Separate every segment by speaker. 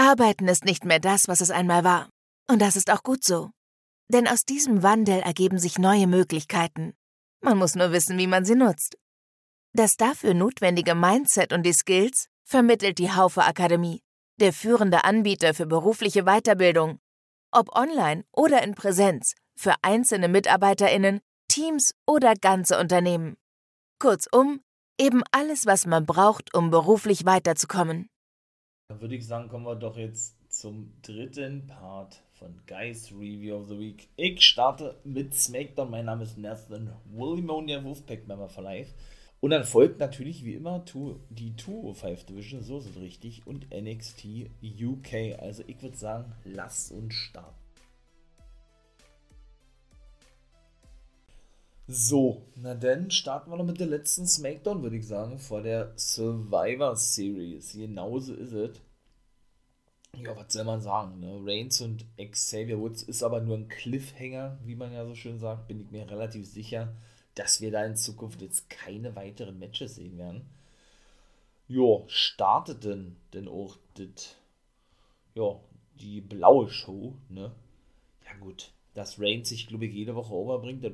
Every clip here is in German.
Speaker 1: Arbeiten ist nicht mehr das, was es einmal war. Und das ist auch gut so. Denn aus diesem Wandel ergeben sich neue Möglichkeiten. Man muss nur wissen, wie man sie nutzt. Das dafür notwendige Mindset und die Skills vermittelt die Haufe Akademie, der führende Anbieter für berufliche Weiterbildung. Ob online oder in Präsenz, für einzelne MitarbeiterInnen, Teams oder ganze Unternehmen. Kurzum, eben alles, was man braucht, um beruflich weiterzukommen.
Speaker 2: Dann würde ich sagen, kommen wir doch jetzt zum dritten Part von Guys Review of the Week. Ich starte mit SmackDown. Mein Name ist Nathan William der Wolfpack Member for Life. Und dann folgt natürlich wie immer die 205 Division, so ist es richtig, und NXT UK. Also ich würde sagen, lass uns starten. So, na dann starten wir noch mit der letzten Smackdown, würde ich sagen, vor der Survivor Series. Genauso ist es. Ja, was soll man sagen, ne? Reigns und Xavier Woods ist aber nur ein Cliffhanger, wie man ja so schön sagt, bin ich mir relativ sicher dass wir da in Zukunft jetzt keine weiteren Matches sehen werden. Jo, startet denn, denn auch das, ja, die blaue Show, ne? Ja gut, dass Reigns sich, glaube ich, jede Woche overbringt, das,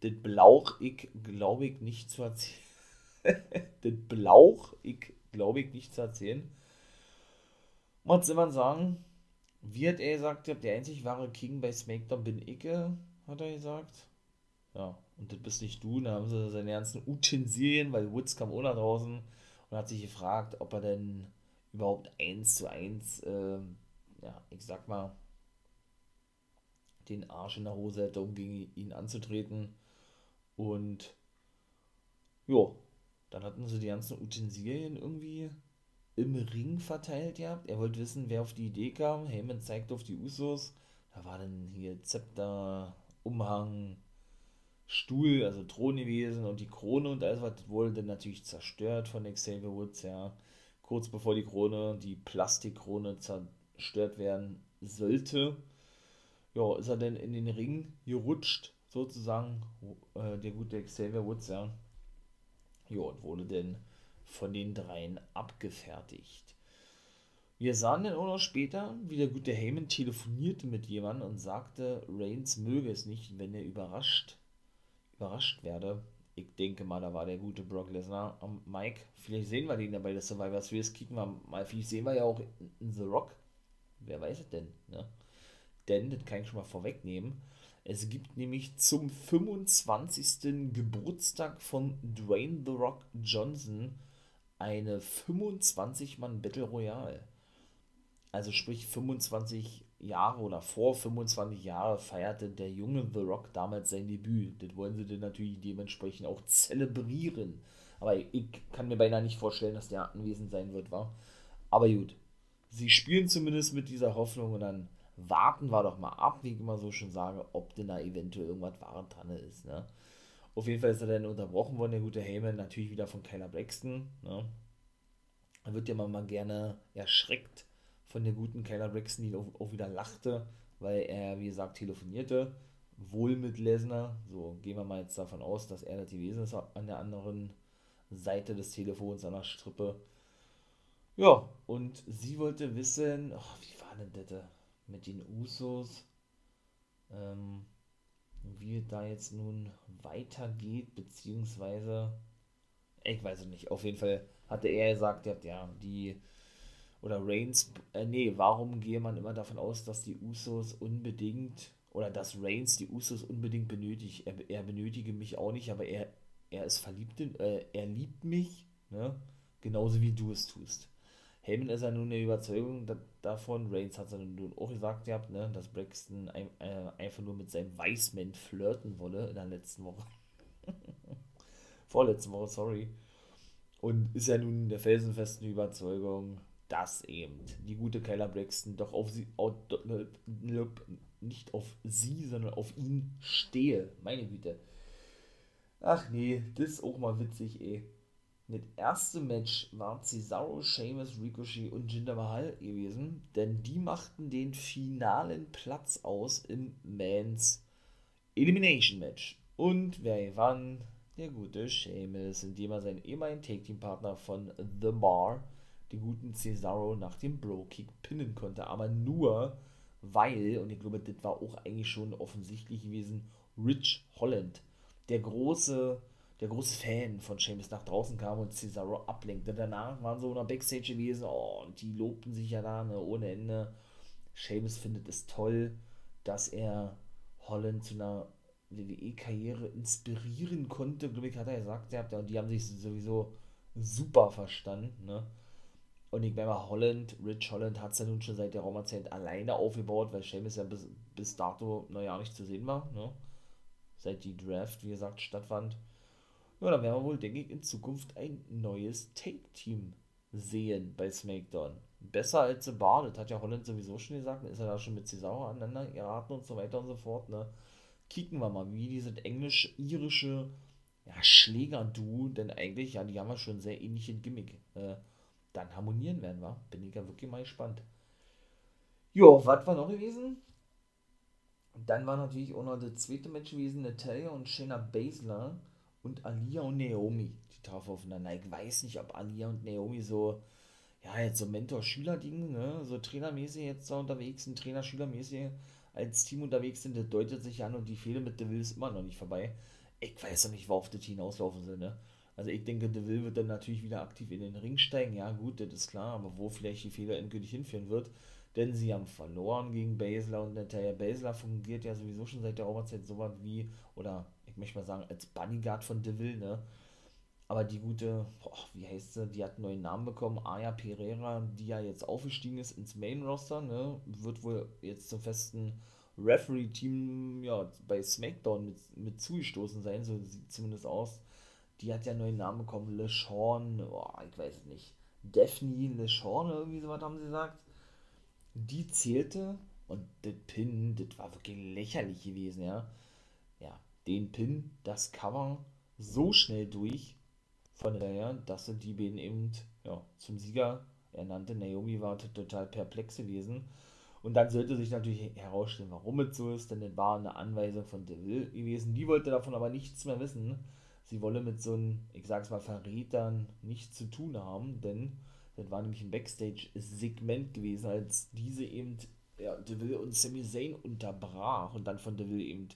Speaker 2: das, blauch ich, glaube ich, nicht zu erzählen. das blauch ich, glaube ich, nicht zu erzählen. Was soll man sagen? Wie hat er gesagt, der einzig wahre King bei SmackDown bin ich, hat er gesagt. Ja, und das bist nicht du. Da haben sie seine ganzen Utensilien, weil Woods kam nach draußen und hat sich gefragt, ob er denn überhaupt eins zu eins, äh, ja, ich sag mal, den Arsch in der Hose hätte, um gegen ihn anzutreten. Und ja, dann hatten sie die ganzen Utensilien irgendwie im Ring verteilt gehabt. Er wollte wissen, wer auf die Idee kam. Heyman zeigt auf die Usos. Da war dann hier Zepter, Umhang, Stuhl, also Thron gewesen und die Krone und alles was wurde dann natürlich zerstört von Xavier Woods, ja. Kurz bevor die Krone, die Plastikkrone zerstört werden sollte, ja, ist er dann in den Ring gerutscht, sozusagen, äh, der gute Xavier Woods, ja. Ja, und wurde dann von den dreien abgefertigt. Wir sahen dann auch noch später, wie der gute Heyman telefonierte mit jemandem und sagte, Reigns möge es nicht, wenn er überrascht überrascht werde. Ich denke mal, da war der gute Brock Lesnar am Mike. Vielleicht sehen wir den dabei, das Survivor Series kicken wir mal. Vielleicht sehen wir ja auch in The Rock. Wer weiß es denn, ne? Denn, das kann ich schon mal vorwegnehmen. Es gibt nämlich zum 25. Geburtstag von Dwayne The Rock Johnson eine 25-Mann Battle Royale. Also sprich 25 Jahre oder vor 25 Jahren feierte der junge The Rock damals sein Debüt. Das wollen sie dann natürlich dementsprechend auch zelebrieren. Aber ich kann mir beinahe nicht vorstellen, dass der anwesend sein wird, war. Aber gut, sie spielen zumindest mit dieser Hoffnung und dann warten wir doch mal ab, wie ich immer so schon sage, ob denn da eventuell irgendwas Wahres dran ist. Ne? Auf jeden Fall ist er dann unterbrochen worden, der gute Heyman, natürlich wieder von Kyler Braxton. Ne? Da wird ja mal gerne erschreckt von der guten Kyler Braxton, die auch, auch wieder lachte, weil er, wie gesagt, telefonierte. Wohl mit Lesnar. So, gehen wir mal jetzt davon aus, dass er das gewesen ist an der anderen Seite des Telefons, an der Strippe. Ja, und sie wollte wissen, oh, wie war denn das mit den Usos? Ähm, wie da jetzt nun weitergeht, beziehungsweise, ich weiß es nicht, auf jeden Fall hatte er gesagt, ja, die oder Reigns, äh, nee, warum gehe man immer davon aus, dass die Usos unbedingt oder dass Reigns die Usos unbedingt benötigt? Er, er benötige mich auch nicht, aber er, er ist verliebt in, äh, er liebt mich, ne? Genauso wie du es tust. Heyman ist ja nun eine Überzeugung da, davon, Reigns hat es ja nun auch gesagt gehabt, ne, dass Braxton ein, äh, einfach nur mit seinem Weißman flirten wolle in der letzten Woche. Vorletzten Woche, sorry. Und ist ja nun der felsenfesten Überzeugung, dass eben die gute Kyla Braxton doch auf sie, nicht auf sie, sondern auf ihn stehe. Meine Güte. Ach nee, das ist auch mal witzig, ey. Das erste Match war Cesaro, Sheamus, Ricochet und Jinder Mahal gewesen, denn die machten den finalen Platz aus im Mans Elimination Match. Und wer gewann? Der gute Sheamus, indem er seinen ehemaligen Take-Team-Partner von The Bar den guten Cesaro nach dem Bro-Kick pinnen konnte. Aber nur, weil, und ich glaube, das war auch eigentlich schon offensichtlich gewesen, Rich Holland, der große, der große Fan von Sheamus nach draußen kam und Cesaro ablenkte. Danach waren so in der Backstage gewesen, oh, und die lobten sich ja da ne, ohne Ende. Sheamus findet es toll, dass er Holland zu einer WWE-Karriere inspirieren konnte, glaube ich, hat er gesagt, ja, die haben sich sowieso super verstanden, ne? Und ich meine, Holland, Rich Holland hat es ja nun schon seit der Raumerzeit alleine aufgebaut, weil Sheamus ja bis, bis dato noch ja nicht zu sehen war, ne? Seit die Draft, wie gesagt, stattfand. Ja, dann werden wir wohl, denke ich, in Zukunft ein neues Take-Team sehen bei SmackDown. Besser als The Bar, das hat ja Holland sowieso schon gesagt, ist er da schon mit Cesaro aneinander geraten und so weiter und so fort, ne? Kicken wir mal, wie dieses englisch-irische ja, Schläger-Duo, denn eigentlich, ja, die haben ja schon sehr ähnliche Gimmick, äh, dann harmonieren werden, wa? Bin ich ja wirklich mal gespannt. Jo, was war noch gewesen? Dann war natürlich auch noch das zweite Match gewesen, Natalia und Shayna Baszler und Alia und Naomi. Die trafen aufeinander. Ich weiß nicht, ob Alia und Naomi so, ja, jetzt so Mentor-Schüler-Ding, ne, so trainermäßig jetzt da unterwegs sind, Trainer-Schüler-mäßig als Team unterwegs sind, das deutet sich an und die Fehler mit Deville ist immer noch nicht vorbei. Ich weiß noch nicht, worauf das hinauslaufen soll, ne. Also ich denke, Deville wird dann natürlich wieder aktiv in den Ring steigen, ja gut, das ist klar, aber wo vielleicht die Fehler endgültig hinführen wird, denn sie haben verloren gegen Basler und Natalia Basler fungiert ja sowieso schon seit der Raumerzeit so was wie, oder möchte mal sagen, als Bodyguard von Deville, ne? Aber die gute, boah, wie heißt sie, die hat einen neuen Namen bekommen, Aya Pereira, die ja jetzt aufgestiegen ist ins Main Roster, ne? Wird wohl jetzt zum festen Referee-Team ja, bei SmackDown mit, mit zugestoßen sein, so sieht zumindest aus. Die hat ja einen neuen Namen bekommen, LeSean, oh, ich weiß es nicht. Daphne LeSean, irgendwie sowas haben sie gesagt. Die zählte und das Pin, das war wirklich lächerlich gewesen, ja. Ja, den Pin, das Cover so schnell durch von daher, dass sie die beiden eben ja, zum Sieger ernannte. Naomi war total perplex gewesen. Und dann sollte sich natürlich herausstellen, warum es so ist, denn das war eine Anweisung von Deville gewesen. Die wollte davon aber nichts mehr wissen. Sie wolle mit so einem, ich sag's mal, Verrätern nichts zu tun haben, denn das war nämlich ein Backstage-Segment gewesen, als diese eben ja, Deville und Sami Zayn unterbrach und dann von Deville eben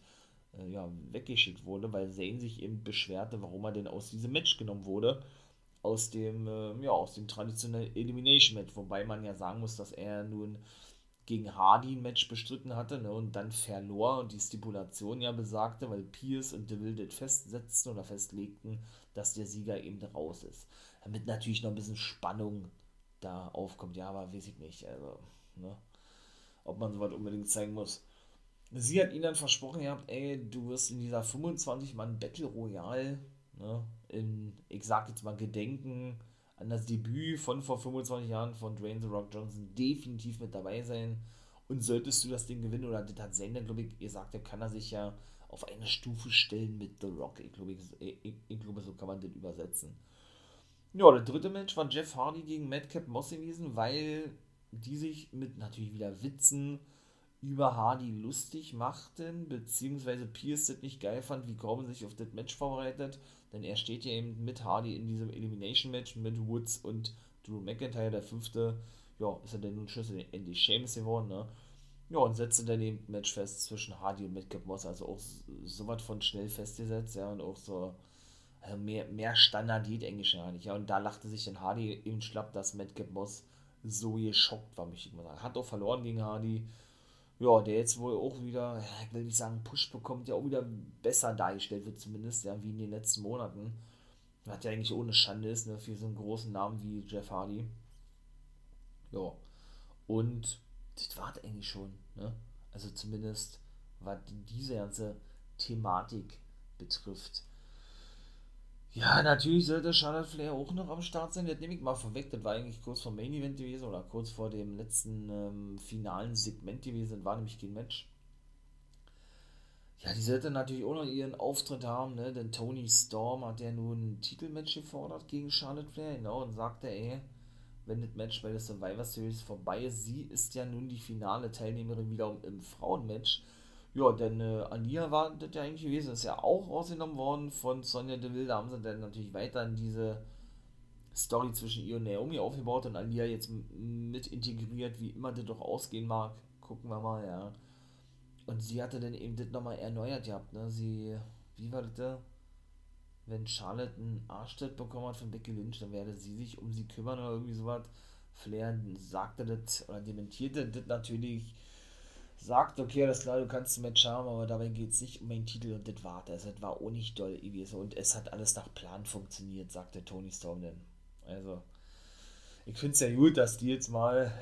Speaker 2: äh, ja, weggeschickt wurde, weil Zayn sich eben beschwerte, warum er denn aus diesem Match genommen wurde. Aus dem, äh, ja, aus dem traditionellen Elimination Match, wobei man ja sagen muss, dass er nun gegen Hardy ein Match bestritten hatte ne, und dann verlor und die Stipulation ja besagte, weil Pierce und DeVille das festsetzten oder festlegten, dass der Sieger eben raus ist. Damit natürlich noch ein bisschen Spannung da aufkommt. Ja, aber weiß ich nicht, also, ne, ob man sowas unbedingt zeigen muss. Sie hat ihnen dann versprochen gehabt, ey, du wirst in dieser 25-Mann Battle Royale, ne, in, ich sag jetzt mal, Gedenken an das Debüt von vor 25 Jahren von Dwayne The Rock Johnson definitiv mit dabei sein. Und solltest du das Ding gewinnen, oder das hat Zayn glaube ich, ihr sagt, kann er sich ja auf eine Stufe stellen mit The Rock. Ich glaube, ich, ich, ich glaube so kann man das übersetzen. Ja, der dritte Match war Jeff Hardy gegen Madcap Moss gewesen, weil die sich mit natürlich wieder Witzen über Hardy lustig machten, beziehungsweise Pierce das nicht geil fand, wie Corbin sich auf das Match vorbereitet, denn er steht ja eben mit Hardy in diesem Elimination-Match mit Woods und Drew McIntyre, der fünfte, ja, ist er denn nun schlussendlich Sheamus geworden, ne? Ja, und setzte dann eben Match fest zwischen Hardy und Madcap Moss, also auch so was von schnell festgesetzt, ja, und auch so äh, mehr, mehr standardiert Englisch ja nicht, ja, und da lachte sich dann Hardy eben schlapp, dass Madcap Moss so geschockt war, möchte ich mal sagen. Hat auch verloren gegen Hardy, ja, der jetzt wohl auch wieder, ja, ich will nicht sagen, Push bekommt, ja auch wieder besser dargestellt wird, zumindest, ja, wie in den letzten Monaten. Hat ja eigentlich ohne Schande ist, ne, für so einen großen Namen wie Jeff Hardy. Ja. Und das war eigentlich schon, ne? Also zumindest, was diese ganze Thematik betrifft. Ja, natürlich sollte Charlotte Flair auch noch am Start sein. Das nehme ich mal vorweg. Das war eigentlich kurz vor Main Event gewesen oder kurz vor dem letzten ähm, finalen Segment gewesen. Das war nämlich kein Match. Ja, die sollte natürlich auch noch ihren Auftritt haben, ne? Denn Tony Storm hat ja nun ein Titelmatch gefordert gegen Charlotte Flair, genau, und sagte, ey, wenn das Match bei der Survivor Series vorbei ist, sie ist ja nun die finale Teilnehmerin wieder im Frauenmatch ja, denn äh, Alia war das ja eigentlich gewesen, ist ja auch rausgenommen worden von Sonja Deville. Da haben sie dann natürlich weiter in diese Story zwischen ihr und Naomi aufgebaut und Alia jetzt mit integriert, wie immer das doch ausgehen mag. Gucken wir mal, ja. Und sie hatte dann eben das nochmal erneuert gehabt, ne? Sie, wie war das da? Wenn Charlotte einen Arschtritt bekommen hat von Becky Lynch, dann werde sie sich um sie kümmern oder irgendwie sowas. Flair sagte das oder dementierte das natürlich sagt, okay, alles klar, du kannst ein Match haben, aber dabei geht es nicht um meinen Titel und das war das. Das war auch nicht doll gewesen und es hat alles nach Plan funktioniert, sagte Tony Storm dann. Also, ich finde es ja gut, dass die jetzt mal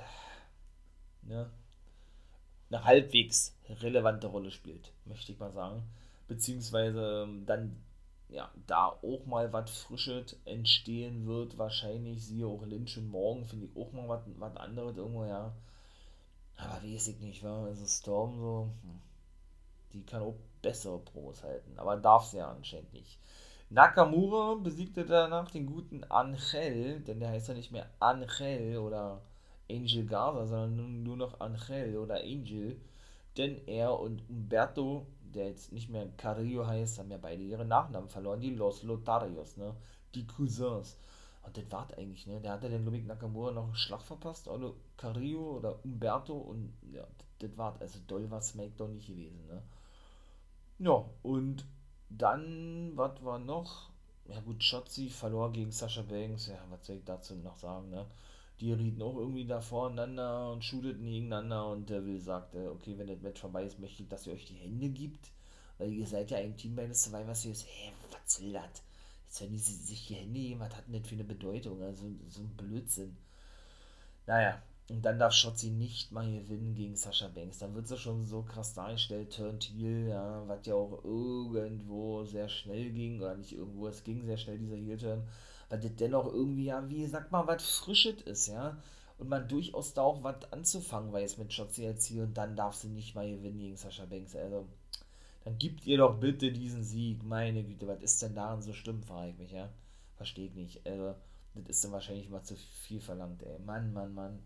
Speaker 2: ne, eine halbwegs relevante Rolle spielt, möchte ich mal sagen. Beziehungsweise ähm, dann ja, da auch mal was Frisches entstehen wird, wahrscheinlich, siehe auch Lynch und morgen, finde ich auch mal was anderes irgendwo, ja aber weiß ich nicht, wa? Also Storm so, hm, die kann auch bessere Pros halten, aber darf sie ja anscheinend nicht. Nakamura besiegte danach den guten Angel, denn der heißt ja nicht mehr Angel oder Angel Garza, sondern nur noch Angel oder Angel, denn er und Umberto, der jetzt nicht mehr Carrillo heißt, haben ja beide ihre Nachnamen verloren, die Los Lotarios, ne? die Cousins. Und das war eigentlich, ne? Der hatte den Lumik Nakamura noch einen Schlag verpasst, oder Carrillo oder Umberto und ja, das war Also doll war SmackDown nicht gewesen, ne? Ja, und dann, was war noch? Ja gut, Shotzi verlor gegen Sasha Banks, ja, was soll ich dazu noch sagen, ne? Die rieten auch irgendwie da voreinander und shooteten gegeneinander und Devil sagte, okay, wenn das Match vorbei ist, möchte ich, dass ihr euch die Hände gibt, weil ihr seid ja ein Team bei Survivor Series. Hä, was soll das? Jetzt wenn die sich Hände geben, was hat das für eine Bedeutung? Also so ein Blödsinn. Naja, und dann darf Schotzi nicht mal gewinnen gegen Sascha Banks. Dann wird sie schon so krass dargestellt, Turn Heel, ja, was ja auch irgendwo sehr schnell ging, oder nicht irgendwo, es ging sehr schnell, dieser Heel-Turn, weil das dennoch irgendwie, ja, wie sagt man, was Frisches ist, ja, und man durchaus da auch was anzufangen weiß mit Schotzi als Ziel und dann darf sie nicht mal gewinnen gegen Sascha Banks, also, dann gibt ihr doch bitte diesen Sieg, meine Güte, was ist denn daran so schlimm, frage ich mich, ja, verstehe ich nicht, also, das ist dann wahrscheinlich mal zu viel verlangt, ey, Mann, Mann, Mann,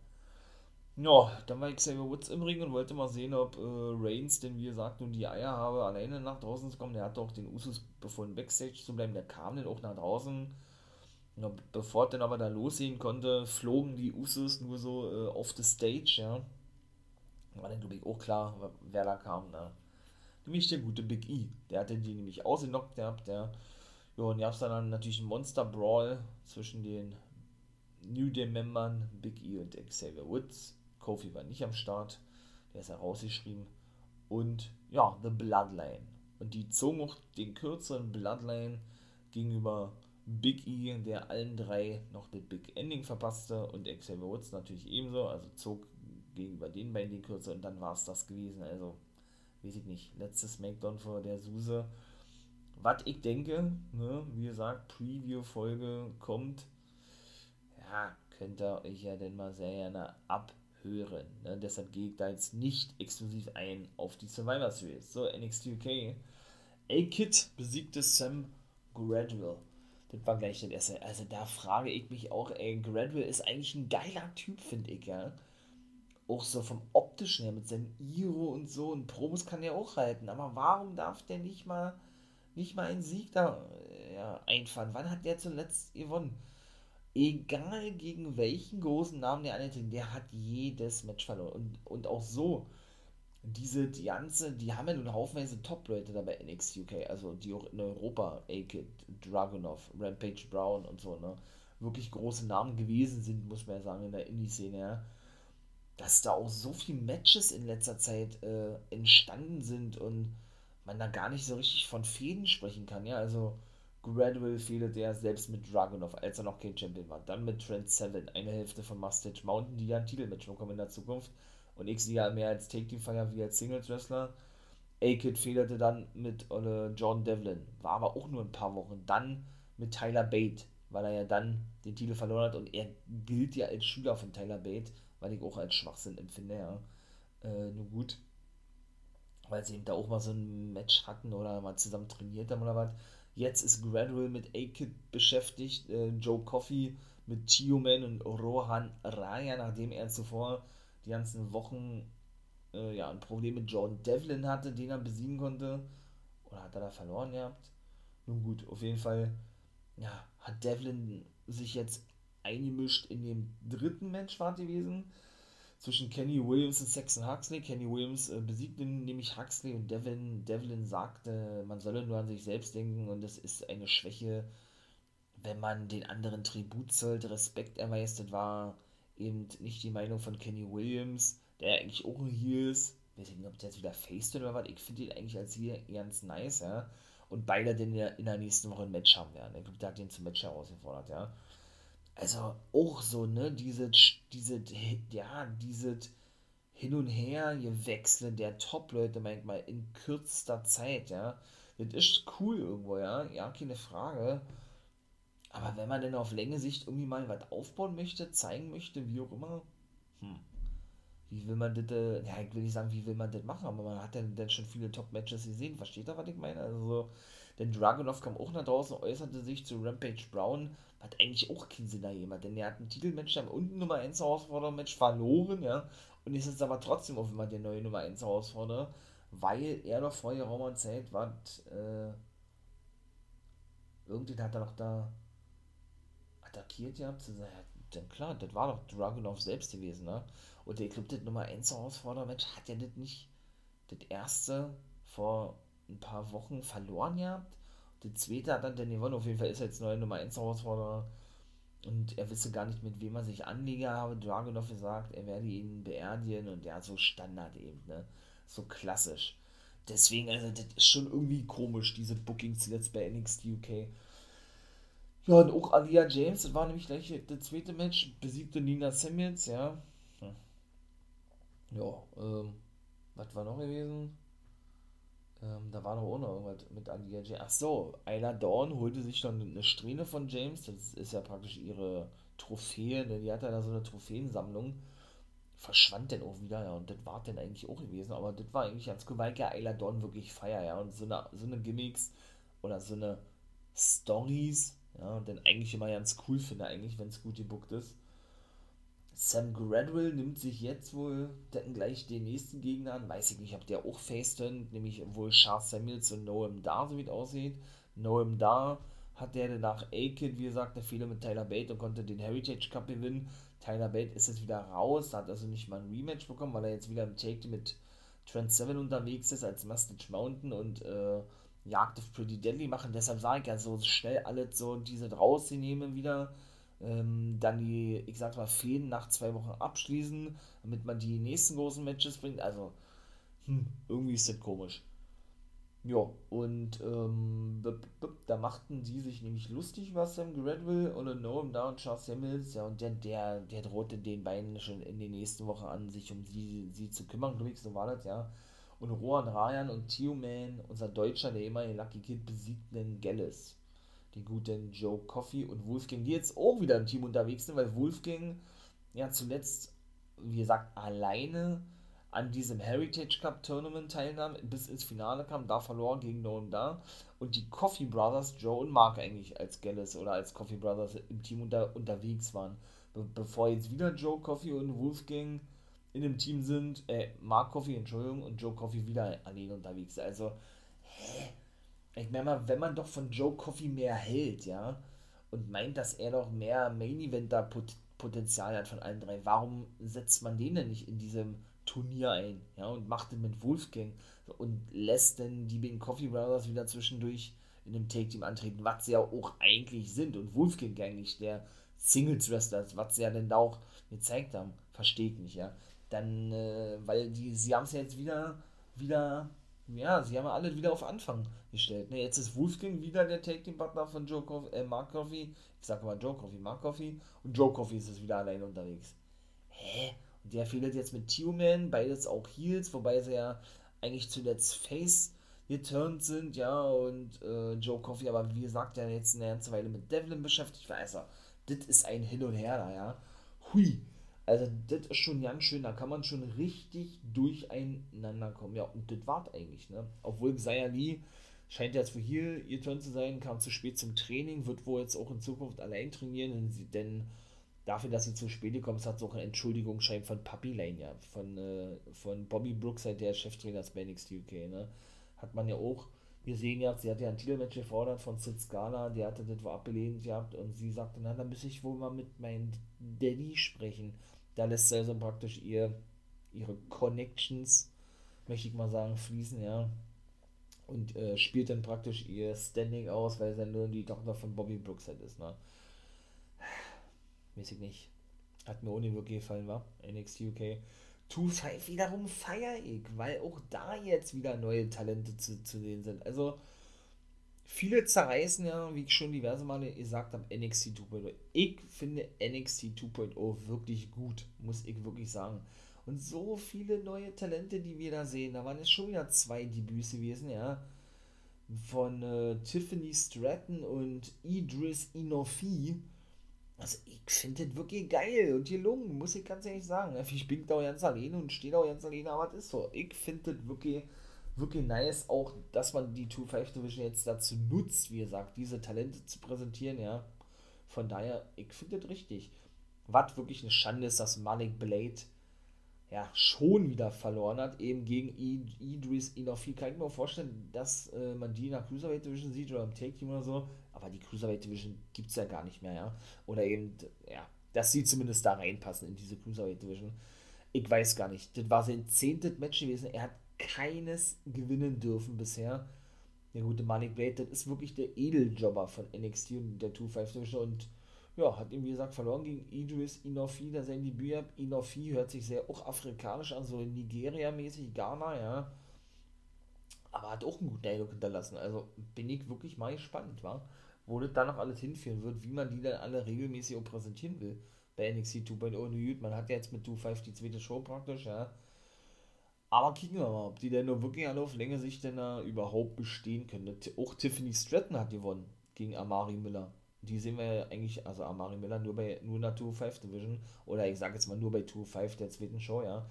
Speaker 2: ja, dann war Xavier Woods im Ring und wollte mal sehen, ob äh, Reigns denn, wie gesagt, nun die Eier habe, alleine nach draußen zu kommen. Der hat doch den Usus befohlen, Backstage zu bleiben. Der kam dann auch nach draußen. Ja, bevor dann aber da losgehen konnte, flogen die Usus nur so äh, auf the Stage, ja. War dann, glaube ich, auch klar, wer da kam, ne? Nämlich der gute Big E. Der hatte die nämlich ausgenockt gehabt, ja. Ja, und gab es dann natürlich einen Monster Brawl zwischen den New Day-Membern Big E und Xavier Woods. Kofi war nicht am Start, der ist herausgeschrieben. Und ja, The Bloodline. Und die zogen auch den kürzeren Bloodline gegenüber Big E, der allen drei noch das Big Ending verpasste und Xavier Woods natürlich ebenso, also zog gegenüber den beiden den kürzeren und dann war es das gewesen. Also, weiß ich nicht, letztes Smackdown vor der Suse. Was ich denke, ne, wie gesagt, Preview-Folge kommt, ja, könnt ihr euch ja denn mal sehr gerne ab hören. Ne? Deshalb gehe ich da jetzt nicht exklusiv ein auf die Survivor Series. So, NXT UK. A-Kid besiegte Sam Gradwell. Das war gleich das erste. Also da frage ich mich auch, ey, Gradwell ist eigentlich ein geiler Typ, finde ich, ja. Auch so vom optischen her, mit seinem Iro und so. Und Promos kann er auch halten. Aber warum darf der nicht mal, nicht mal einen Sieg da ja, einfahren? Wann hat der zuletzt gewonnen? egal gegen welchen großen Namen der antritt, der hat jedes Match verloren. Und, und auch so, diese die ganze, die haben ja nun haufenweise Top-Leute dabei NXT UK, also die auch in Europa, A-Kid, Dragunov, Rampage Brown und so, ne, wirklich große Namen gewesen sind, muss man ja sagen, in der Indie-Szene, ja. Dass da auch so viele Matches in letzter Zeit äh, entstanden sind und man da gar nicht so richtig von Fäden sprechen kann, ja, also Gradual fehlte er selbst mit Dragunov, als er noch kein Champion war. Dann mit Trent Seven, eine Hälfte von Mustache Mountain, die ja ein Titelmatch bekommen in der Zukunft. Und X ja mehr als Take Team Fire wie als Singles Wrestler. A-Kid fehlte dann mit äh, Jordan Devlin, war aber auch nur ein paar Wochen. Dann mit Tyler Bate, weil er ja dann den Titel verloren hat und er gilt ja als Schüler von Tyler Bate, weil ich auch als Schwachsinn empfinde, ja. Äh, nur gut, weil sie eben da auch mal so ein Match hatten oder mal zusammen trainiert haben oder was. Jetzt ist Gradual mit A-Kid beschäftigt, äh, Joe Coffey mit Tioman und Rohan Raya, nachdem er zuvor die ganzen Wochen äh, ja, ein Problem mit Jordan Devlin hatte, den er besiegen konnte. Oder hat er da verloren gehabt? Nun gut, auf jeden Fall ja, hat Devlin sich jetzt eingemischt in dem dritten Match war gewesen zwischen Kenny Williams und Saxon Huxley. Kenny Williams äh, besiegte nämlich Huxley und Devlin, Devlin sagte, man solle nur an sich selbst denken und es ist eine Schwäche, wenn man den anderen Tribut zollt, Respekt erweist. Das war eben nicht die Meinung von Kenny Williams, der eigentlich auch ein Heel ist. Ich weiß nicht, ob der jetzt wieder faced oder was. Ich finde ihn eigentlich als Heel ganz nice, ja. Und beide den in der nächsten Woche ein Match haben werden. Ich glaube, der hat den zum Match herausgefordert, ja also auch so, ne, diese, diese, ja, diese Hin und Her Gewechsel der Top-Leute manchmal in kürzester Zeit, ja. Das ist cool irgendwo, ja, ja, keine Frage. Aber wenn man denn auf Länge Sicht irgendwie mal was aufbauen möchte, zeigen möchte, wie auch immer, hm, wie will man das, äh, ja, ich will nicht sagen, wie will man das machen, aber man hat dann, dann schon viele Top-Matches gesehen, versteht ihr, was ich meine? Also, denn Dragunov kam auch nach draußen, äußerte sich zu Rampage Brown, hat eigentlich auch keinen Sinn da jemand, denn er hat ein Titelmatch dann unten Nummer 1 Herausforderer-Match verloren, ja, und ist jetzt aber trotzdem auf immer der neue Nummer 1 Herausforderer, weil er doch vor geraumer Zeit war, äh, irgendwie hat er doch da attackiert ja, zu sagen, denn klar, das war doch Dragunov selbst gewesen, ne? Und glaube, das Nummer 1 Herausforderer-Match hat ja das nicht das erste vor ein paar Wochen verloren gehabt der zweite hat dann gewonnen. Auf jeden Fall ist er jetzt neuer Nummer 1 Herausforderer. Und er wisse gar nicht, mit wem er sich anlege, habe Dragunov gesagt, er werde ihn beerdigen und ja, so Standard eben, ne? So klassisch. Deswegen, also, das ist schon irgendwie komisch, diese Bookings jetzt bei NXT UK. Ja, und auch Alia James, das war nämlich gleich das zweite Match, besiegte Nina Samuels, ja. Hm. Ja, ähm, was war noch gewesen? Ähm, da war doch auch noch irgendwas mit Alia James. Ach so, Ayla Dawn holte sich dann eine Strähne von James. Das ist ja praktisch ihre Trophäe. Denn die hat ja da so eine Trophäensammlung. Verschwand denn auch wieder, ja. Und das war dann eigentlich auch gewesen. Aber das war eigentlich ganz cool, weil ja Ayla Dawn wirklich feier, ja. Und so eine, so eine Gimmicks oder so eine Stories, ja. Und dann eigentlich immer ganz cool finde, eigentlich, wenn es gut gebuckt ist. Sam Gradwell nimmt sich jetzt wohl dann gleich den nächsten Gegner an. Weiß ich nicht, ob der auch faceturnt, nämlich wohl Charles Samuels und Noam Dar, so wie es aussieht. Noam Dar hat der nach A-Kid, wie gesagt, eine Fehler mit Tyler Bate und konnte den Heritage Cup gewinnen. Tyler Bate ist jetzt wieder raus, hat also nicht mal ein Rematch bekommen, weil er jetzt wieder im Take mit Trent 7 unterwegs ist als Mustache Mountain und äh, Jagd of Pretty Deadly machen. Deshalb sage ich ja so schnell alles so diese rauszunehmen wieder ähm, dann die, ich sag mal, Fäden nach zwei Wochen abschließen, damit man die nächsten großen Matches bringt. Also, hm, irgendwie ist das komisch. Ja, und ähm, da machten die sich nämlich lustig über Sam Gradwell und Noam da und Charles Samuels, ja, und der, der, der drohte den beiden schon in den nächsten Wochen an, sich um sie, sie zu kümmern, glaube ich, so war das, ja. Und Rohan Rayan und Tio Man, unser Deutscher, der den Lucky Kid besiegten Gallus den guten Joe Coffey und Wolfgang, die jetzt auch wieder im Team unterwegs sind, weil Wolfgang ja zuletzt, wie gesagt, alleine an diesem Heritage Cup Tournament teilnahm, bis ins Finale kam, da verlor gegen Noam da und die Coffee Brothers, Joe und Mark eigentlich als Gallus oder als Coffee Brothers im Team unter, unterwegs waren. Be bevor jetzt wieder Joe Coffey und Wolfgang in dem Team sind, äh, Mark Coffey, Entschuldigung, und Joe Coffey wieder alleine unterwegs. Also, hä? ich meine mal, wenn man doch von Joe Coffey mehr hält, ja, und meint, dass er doch mehr Main Eventer Potenzial hat von allen drei, warum setzt man den denn nicht in diesem Turnier ein, ja, und macht den mit Wolfgang und lässt denn die beiden Coffee Brothers wieder zwischendurch in dem Take Team antreten, was sie ja auch eigentlich sind und Wolfgang eigentlich der Singles Wrestler ist, was sie ja denn da auch gezeigt haben, versteht nicht, ja. Dann, äh, weil die, sie haben es ja jetzt wieder, wieder ja, sie haben alle wieder auf Anfang gestellt. Ne, jetzt ist Wolfgang wieder der Take Team Partner von Joe Coffey, äh, Mark Coffey. Ich sage mal Joe Coffey, Mark Coffey. Und Joe Coffey ist es wieder alleine unterwegs. Hä? Und der fehlt jetzt mit Tio-Man, beides auch Heels, wobei sie ja eigentlich zuletzt Face geturnt sind, ja, und äh, Joe Coffey, aber wie gesagt, der jetzt eine ganze Weile mit Devlin beschäftigt war. Also, das ist ein Hin und Her da, ja. Hui. Also, das ist schon ganz schön, da kann man schon richtig durcheinander kommen. Ja, und das war eigentlich, ne? Obwohl Lee scheint jetzt für hier ihr Turn zu sein, kam zu spät zum Training, wird wohl jetzt auch in Zukunft allein trainieren, denn dafür, dass sie zu spät gekommen ist, hat sie auch eine Entschuldigungsschein von Puppy Lane, ja, von, äh, von Bobby Brooks, halt der Cheftrainer des NXT UK, ne? Hat man ja auch wir sehen jetzt, sie hat ja ein Titelmatch gefordert von Sid Scala, der hatte das wohl abgelehnt gehabt und sie sagte, na, dann muss ich wohl mal mit meinem Daddy sprechen. Da lässt sie also praktisch ihr, ihre Connections, möchte ich mal sagen, fließen, ja. Und äh, spielt dann praktisch ihr Standing aus, weil sie ja nur die Tochter von Bobby Brooks halt ist, ne. Ich nicht. Hat mir ohne wirklich gefallen, war NXT UK. 2-5 wiederum feiere ich, weil auch da jetzt wieder neue Talente zu, zu sehen sind. Also, viele zerreißen ja, wie ich schon diverse Male gesagt habe, NXT 2.0. Ich finde NXT 2.0 wirklich gut, muss ich wirklich sagen. Und so viele neue Talente, die wir da sehen. Da waren es schon wieder zwei Debüts gewesen, ja. Von äh, Tiffany Stratton und Idris Inofi also ich finde das wirklich geil und gelungen, muss ich ganz ehrlich sagen. Ich bin da auch ganz alleine und stehe da auch ganz alleine, aber das ist so. Ich finde das wirklich, wirklich nice, auch dass man die 2-5 Division jetzt dazu nutzt, wie gesagt, diese Talente zu präsentieren, ja. Von daher, ich finde das richtig. Was wirklich eine Schande ist, dass Malik Blade ja, schon wieder verloren hat, eben gegen Idris Inofi. Kann ich mir vorstellen, dass äh, man die der Cruiserweight Division sieht oder im Take Team oder so, aber die Cruiserweight Division gibt es ja gar nicht mehr, ja. Oder eben, ja, dass sie zumindest da reinpassen in diese Cruiserweight Division. Ich weiß gar nicht. Das war sein zehntes Match gewesen. Er hat keines gewinnen dürfen bisher. Der gute Malik Blade, das ist wirklich der Edeljobber von NXT und der 2-5 Division und ja, hat ihm wie gesagt verloren gegen Idris Inofi, der sein Debüt hat. Inofi hört sich sehr auch afrikanisch an, so Nigeria-mäßig, Ghana, ja. Aber hat auch einen guten Eindruck hinterlassen. Also bin ich wirklich mal gespannt, war, wo das dann noch alles hinführen wird, wie man die dann alle regelmäßig auch präsentieren will. Bei NXT 2.0 Man hat ja jetzt mit 2.5 die zweite Show praktisch, ja. Aber kicken wir mal, ob die denn nur wirklich alle auf Länge sich denn da überhaupt bestehen können. Auch Tiffany Stratton hat gewonnen gegen Amari Miller die sehen wir ja eigentlich, also Amari Miller nur bei nur in der 2-5 Division oder ich sage jetzt mal nur bei 2-5 der zweiten Show, ja.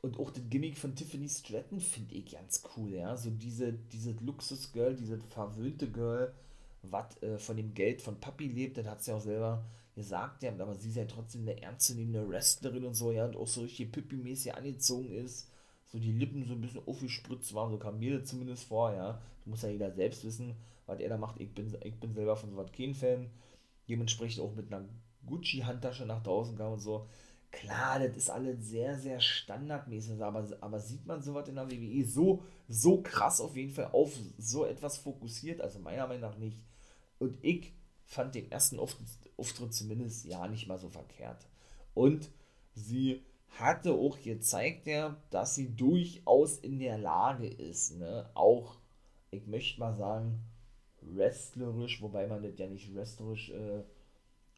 Speaker 2: Und auch das Gimmick von Tiffany Stratton finde ich ganz cool, ja. So diese, diese Luxus-Girl, diese verwöhnte Girl, was äh, von dem Geld von Papi lebt, das hat sie auch selber gesagt, ja, aber sie ist ja trotzdem eine ernstzunehmende Wrestlerin und so, ja, und auch so richtig Pippi-mäßig angezogen ist, so die Lippen so ein bisschen aufgespritzt waren, so kam mir zumindest vor, ja. Das muss ja jeder selbst wissen was er da macht. Ich bin, ich bin selber von sowas kein Fan. Dementsprechend auch mit einer Gucci-Handtasche nach draußen kam und so. Klar, das ist alles sehr, sehr standardmäßig, aber, aber sieht man sowas in der WWE so, so krass auf jeden Fall auf so etwas fokussiert? Also meiner Meinung nach nicht. Und ich fand den ersten Auftritt zumindest ja nicht mal so verkehrt. Und sie hatte auch gezeigt, ja, dass sie durchaus in der Lage ist, ne, auch, ich möchte mal sagen, wrestlerisch, wobei man das ja nicht wrestlerisch äh,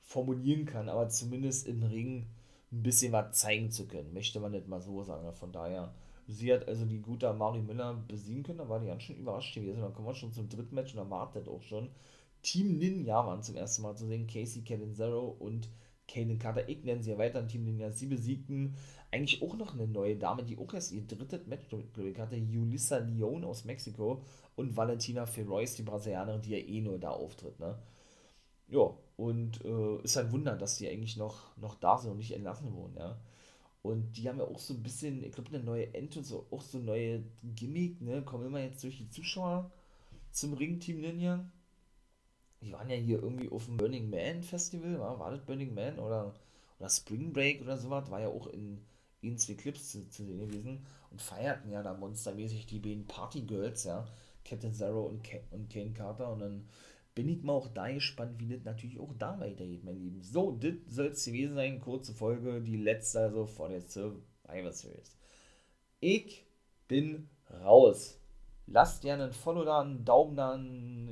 Speaker 2: formulieren kann, aber zumindest im Ring ein bisschen was zeigen zu können, möchte man nicht mal so sagen. Von daher, sie hat also die gute Mari Miller besiegen können, da war die ganz schön überrascht gewesen. Dann kommen wir schon zum dritten Match und da wartet auch schon. Team Ninja waren zum ersten Mal zu sehen, Casey Catanzaro und Kaden Carter, ich nenne sie ja weiter, Team Ninja. Sie besiegten eigentlich auch noch eine neue Dame, die auch erst ihr drittes Match, glaube ich, hatte, Julissa Leone aus Mexiko und Valentina Ferrois, die Brasilianerin, die ja eh nur da auftritt, ne? Ja, und äh, ist ein Wunder, dass die eigentlich noch, noch da sind und nicht entlassen wurden, ja. Und die haben ja auch so ein bisschen, ich glaube, eine neue und so, auch so neue Gimmick, ne? Kommen immer jetzt durch die Zuschauer zum Ring Team Ninja. Die waren ja hier irgendwie auf dem Burning Man Festival, war, war das Burning Man oder, oder Spring Break oder sowas, war ja auch in, in zwei Clips zu, zu sehen gewesen und feierten ja da monstermäßig die beiden Party Girls, ja. Captain Zero und, Ke und Kane Carter. Und dann bin ich mal auch da gespannt, wie das natürlich auch da weitergeht, mein Lieben. So, das soll es gewesen sein. Kurze Folge, die letzte also vor der Survivor Series. Ich bin raus. Lasst gerne ein Follow da, einen Daumen da,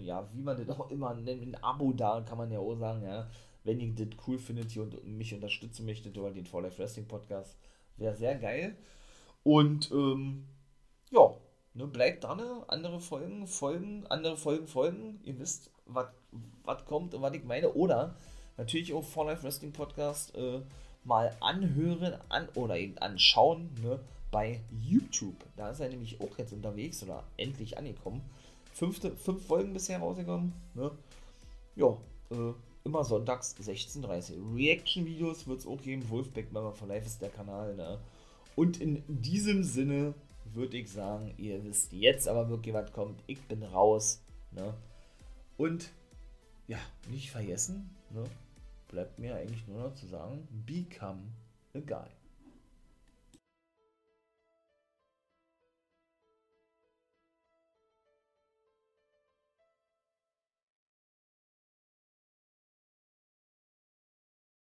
Speaker 2: ja, wie man das auch immer nennt, ein Abo da, kann man ja auch sagen, ja. Wenn ihr das cool findet hier und mich unterstützen möchtet über den For Life Wrestling Podcast, wäre sehr geil. Und, ähm, ja, Ne, bleibt dran, andere Folgen, Folgen, andere Folgen, Folgen. Ihr wisst, was kommt und was ich meine. Oder natürlich auch For Life Wrestling Podcast äh, mal anhören an, oder eben anschauen ne, bei YouTube. Da ist er nämlich auch jetzt unterwegs oder endlich angekommen. Fünfte, fünf Folgen bisher rausgekommen. Ne? Ja, äh, immer sonntags 16.30 Uhr. Reaction-Videos wird es auch geben. Wolfbeck Mama for Life ist der Kanal. Ne? Und in diesem Sinne würde ich sagen, ihr wisst jetzt aber wirklich, was kommt. Ich bin raus. Ne? Und ja, nicht vergessen, ne? bleibt mir eigentlich nur noch zu sagen, become a guy.